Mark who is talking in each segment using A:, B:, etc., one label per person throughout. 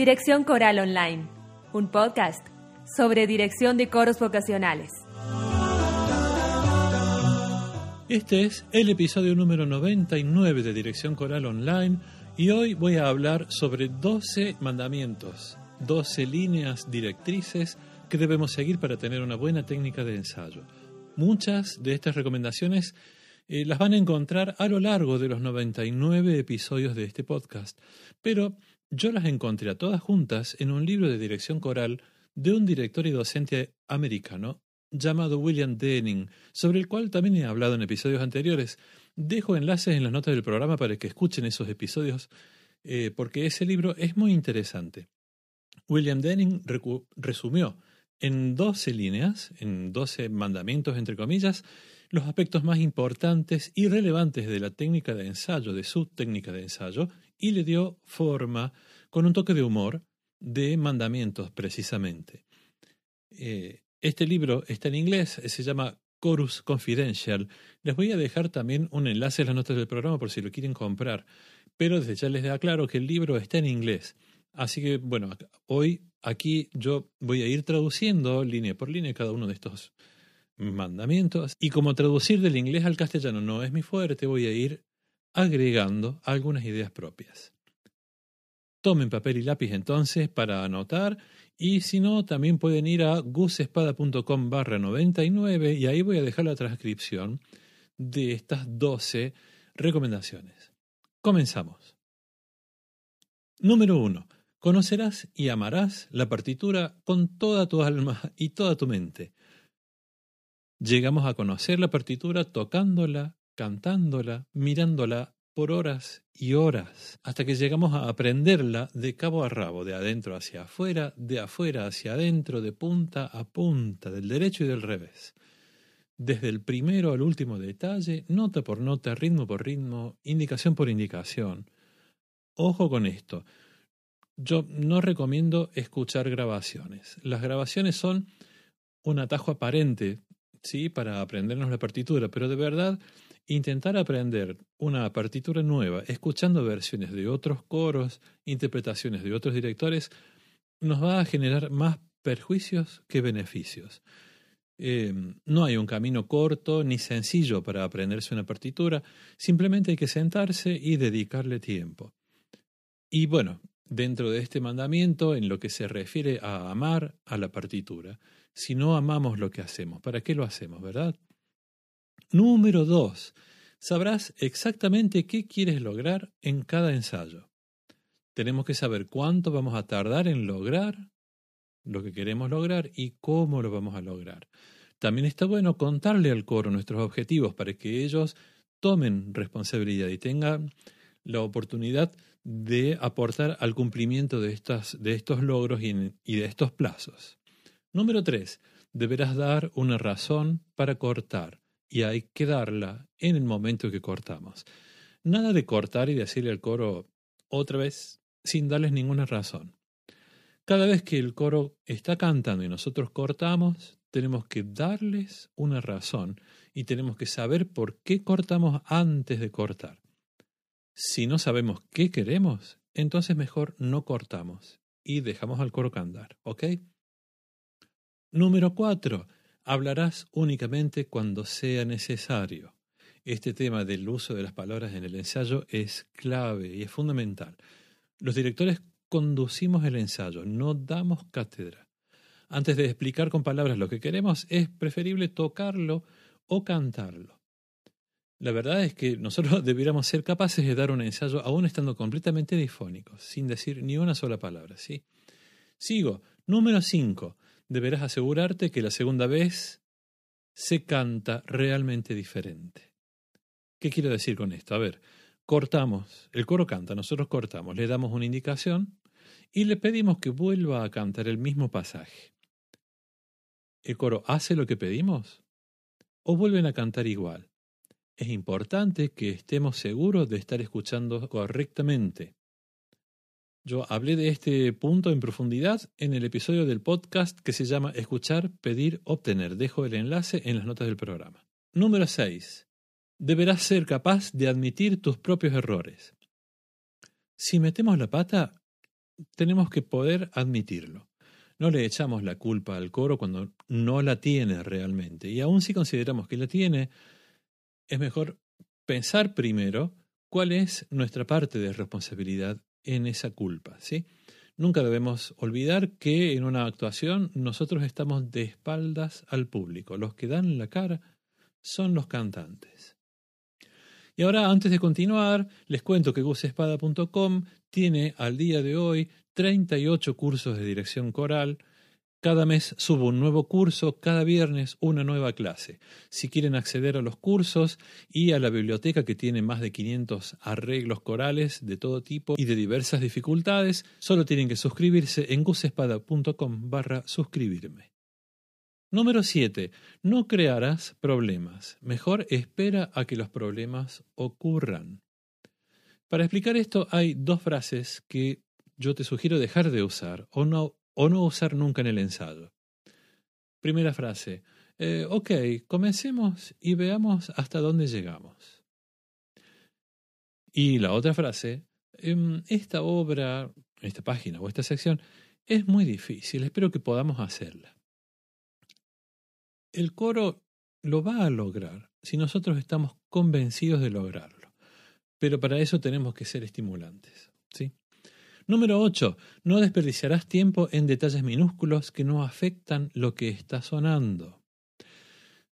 A: Dirección Coral Online, un podcast sobre dirección de coros vocacionales.
B: Este es el episodio número 99 de Dirección Coral Online y hoy voy a hablar sobre 12 mandamientos, 12 líneas directrices que debemos seguir para tener una buena técnica de ensayo. Muchas de estas recomendaciones eh, las van a encontrar a lo largo de los 99 episodios de este podcast, pero yo las encontré a todas juntas en un libro de dirección coral de un director y docente americano llamado William Denning, sobre el cual también he hablado en episodios anteriores. Dejo enlaces en las notas del programa para que escuchen esos episodios, eh, porque ese libro es muy interesante. William Denning resumió en 12 líneas, en 12 mandamientos, entre comillas, los aspectos más importantes y relevantes de la técnica de ensayo, de su técnica de ensayo, y le dio forma, con un toque de humor, de mandamientos precisamente. Eh, este libro está en inglés, se llama Chorus Confidential. Les voy a dejar también un enlace en las notas del programa por si lo quieren comprar, pero desde ya les aclaro que el libro está en inglés. Así que, bueno, hoy aquí yo voy a ir traduciendo línea por línea cada uno de estos mandamientos. Y como traducir del inglés al castellano no es mi fuerte, voy a ir agregando algunas ideas propias. Tomen papel y lápiz entonces para anotar y si no, también pueden ir a gusespada.com barra 99 y ahí voy a dejar la transcripción de estas 12 recomendaciones. Comenzamos. Número 1. Conocerás y amarás la partitura con toda tu alma y toda tu mente. Llegamos a conocer la partitura tocándola, cantándola, mirándola por horas y horas, hasta que llegamos a aprenderla de cabo a rabo, de adentro hacia afuera, de afuera hacia adentro, de punta a punta, del derecho y del revés. Desde el primero al último detalle, nota por nota, ritmo por ritmo, indicación por indicación. Ojo con esto. Yo no recomiendo escuchar grabaciones. Las grabaciones son un atajo aparente ¿sí? para aprendernos la partitura, pero de verdad intentar aprender una partitura nueva, escuchando versiones de otros coros, interpretaciones de otros directores, nos va a generar más perjuicios que beneficios. Eh, no hay un camino corto ni sencillo para aprenderse una partitura, simplemente hay que sentarse y dedicarle tiempo. Y bueno, dentro de este mandamiento, en lo que se refiere a amar a la partitura, si no amamos lo que hacemos? ¿Para qué lo hacemos, verdad? Número dos, sabrás exactamente qué quieres lograr en cada ensayo. Tenemos que saber cuánto vamos a tardar en lograr lo que queremos lograr y cómo lo vamos a lograr. También está bueno contarle al coro nuestros objetivos para que ellos tomen responsabilidad y tengan la oportunidad de aportar al cumplimiento de, estas, de estos logros y, y de estos plazos. Número 3. Deberás dar una razón para cortar y hay que darla en el momento que cortamos. Nada de cortar y decirle al coro otra vez sin darles ninguna razón. Cada vez que el coro está cantando y nosotros cortamos, tenemos que darles una razón y tenemos que saber por qué cortamos antes de cortar. Si no sabemos qué queremos, entonces mejor no cortamos y dejamos al coro cantar, ¿ok? Número 4. Hablarás únicamente cuando sea necesario. Este tema del uso de las palabras en el ensayo es clave y es fundamental. Los directores conducimos el ensayo, no damos cátedra. Antes de explicar con palabras lo que queremos, es preferible tocarlo o cantarlo. La verdad es que nosotros debiéramos ser capaces de dar un ensayo aún estando completamente difónicos, sin decir ni una sola palabra, ¿sí? Sigo. Número 5 deberás asegurarte que la segunda vez se canta realmente diferente. ¿Qué quiero decir con esto? A ver, cortamos, el coro canta, nosotros cortamos, le damos una indicación y le pedimos que vuelva a cantar el mismo pasaje. ¿El coro hace lo que pedimos? ¿O vuelven a cantar igual? Es importante que estemos seguros de estar escuchando correctamente. Yo hablé de este punto en profundidad en el episodio del podcast que se llama Escuchar, Pedir, Obtener. Dejo el enlace en las notas del programa. Número 6. Deberás ser capaz de admitir tus propios errores. Si metemos la pata, tenemos que poder admitirlo. No le echamos la culpa al coro cuando no la tiene realmente. Y aun si consideramos que la tiene, es mejor pensar primero cuál es nuestra parte de responsabilidad en esa culpa, ¿sí? Nunca debemos olvidar que en una actuación nosotros estamos de espaldas al público. Los que dan la cara son los cantantes. Y ahora, antes de continuar, les cuento que gusespada.com tiene al día de hoy 38 cursos de dirección coral, cada mes subo un nuevo curso, cada viernes una nueva clase. Si quieren acceder a los cursos y a la biblioteca que tiene más de 500 arreglos corales de todo tipo y de diversas dificultades, solo tienen que suscribirse en gusespada.com suscribirme. Número 7. No crearás problemas. Mejor espera a que los problemas ocurran. Para explicar esto hay dos frases que yo te sugiero dejar de usar o no o no usar nunca en el ensayo. Primera frase. Eh, ok, comencemos y veamos hasta dónde llegamos. Y la otra frase. Em, esta obra, esta página o esta sección es muy difícil, espero que podamos hacerla. El coro lo va a lograr si nosotros estamos convencidos de lograrlo, pero para eso tenemos que ser estimulantes. ¿sí? Número 8. No desperdiciarás tiempo en detalles minúsculos que no afectan lo que está sonando.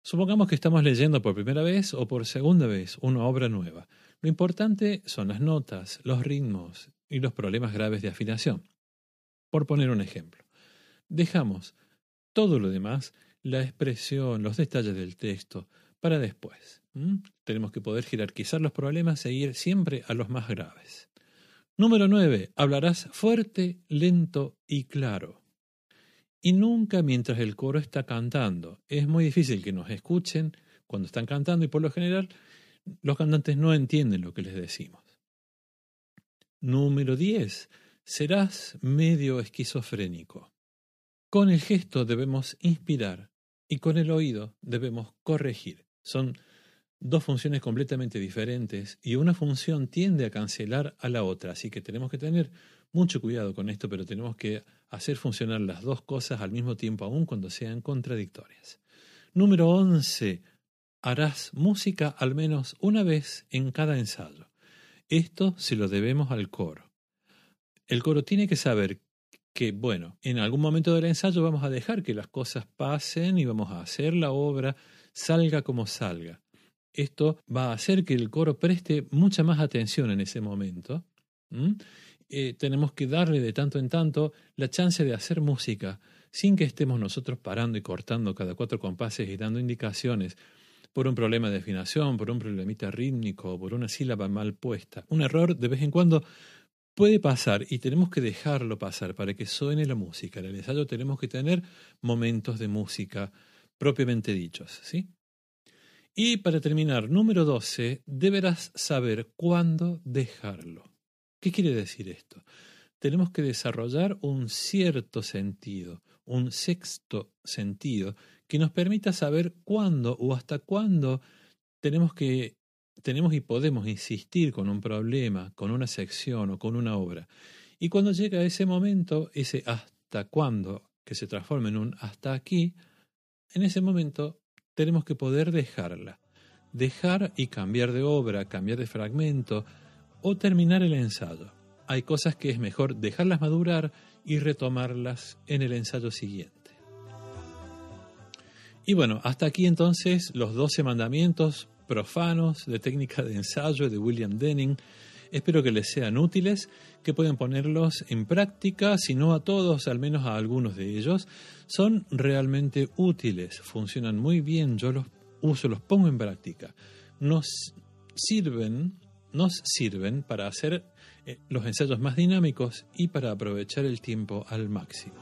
B: Supongamos que estamos leyendo por primera vez o por segunda vez una obra nueva. Lo importante son las notas, los ritmos y los problemas graves de afinación. Por poner un ejemplo, dejamos todo lo demás, la expresión, los detalles del texto, para después. Tenemos que poder jerarquizar los problemas e ir siempre a los más graves. Número 9. Hablarás fuerte, lento y claro. Y nunca mientras el coro está cantando. Es muy difícil que nos escuchen cuando están cantando y por lo general los cantantes no entienden lo que les decimos. Número 10. Serás medio esquizofrénico. Con el gesto debemos inspirar y con el oído debemos corregir. Son dos funciones completamente diferentes y una función tiende a cancelar a la otra, así que tenemos que tener mucho cuidado con esto, pero tenemos que hacer funcionar las dos cosas al mismo tiempo, aun cuando sean contradictorias. Número 11. Harás música al menos una vez en cada ensayo. Esto se lo debemos al coro. El coro tiene que saber que, bueno, en algún momento del ensayo vamos a dejar que las cosas pasen y vamos a hacer la obra salga como salga. Esto va a hacer que el coro preste mucha más atención en ese momento. Eh, tenemos que darle de tanto en tanto la chance de hacer música sin que estemos nosotros parando y cortando cada cuatro compases y dando indicaciones por un problema de afinación, por un problemita rítmico, por una sílaba mal puesta. Un error de vez en cuando puede pasar y tenemos que dejarlo pasar para que suene la música. En el ensayo tenemos que tener momentos de música propiamente dichos, ¿sí? Y para terminar, número 12, deberás saber cuándo dejarlo. ¿Qué quiere decir esto? Tenemos que desarrollar un cierto sentido, un sexto sentido, que nos permita saber cuándo o hasta cuándo tenemos que tenemos y podemos insistir con un problema, con una sección o con una obra. Y cuando llega ese momento, ese hasta cuándo, que se transforma en un hasta aquí, en ese momento tenemos que poder dejarla. Dejar y cambiar de obra, cambiar de fragmento o terminar el ensayo. Hay cosas que es mejor dejarlas madurar y retomarlas en el ensayo siguiente. Y bueno, hasta aquí entonces los 12 mandamientos profanos de técnica de ensayo de William Denning. Espero que les sean útiles, que puedan ponerlos en práctica, si no a todos, al menos a algunos de ellos. Son realmente útiles, funcionan muy bien, yo los uso, los pongo en práctica. Nos sirven, nos sirven para hacer eh, los ensayos más dinámicos y para aprovechar el tiempo al máximo.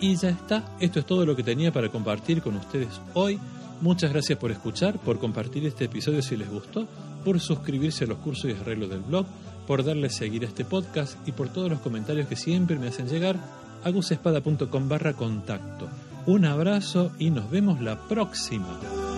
B: Y ya está, esto es todo lo que tenía para compartir con ustedes hoy. Muchas gracias por escuchar, por compartir este episodio si les gustó, por suscribirse a los cursos y arreglos del blog, por darle seguir a este podcast y por todos los comentarios que siempre me hacen llegar a gusespada.com barra contacto. Un abrazo y nos vemos la próxima.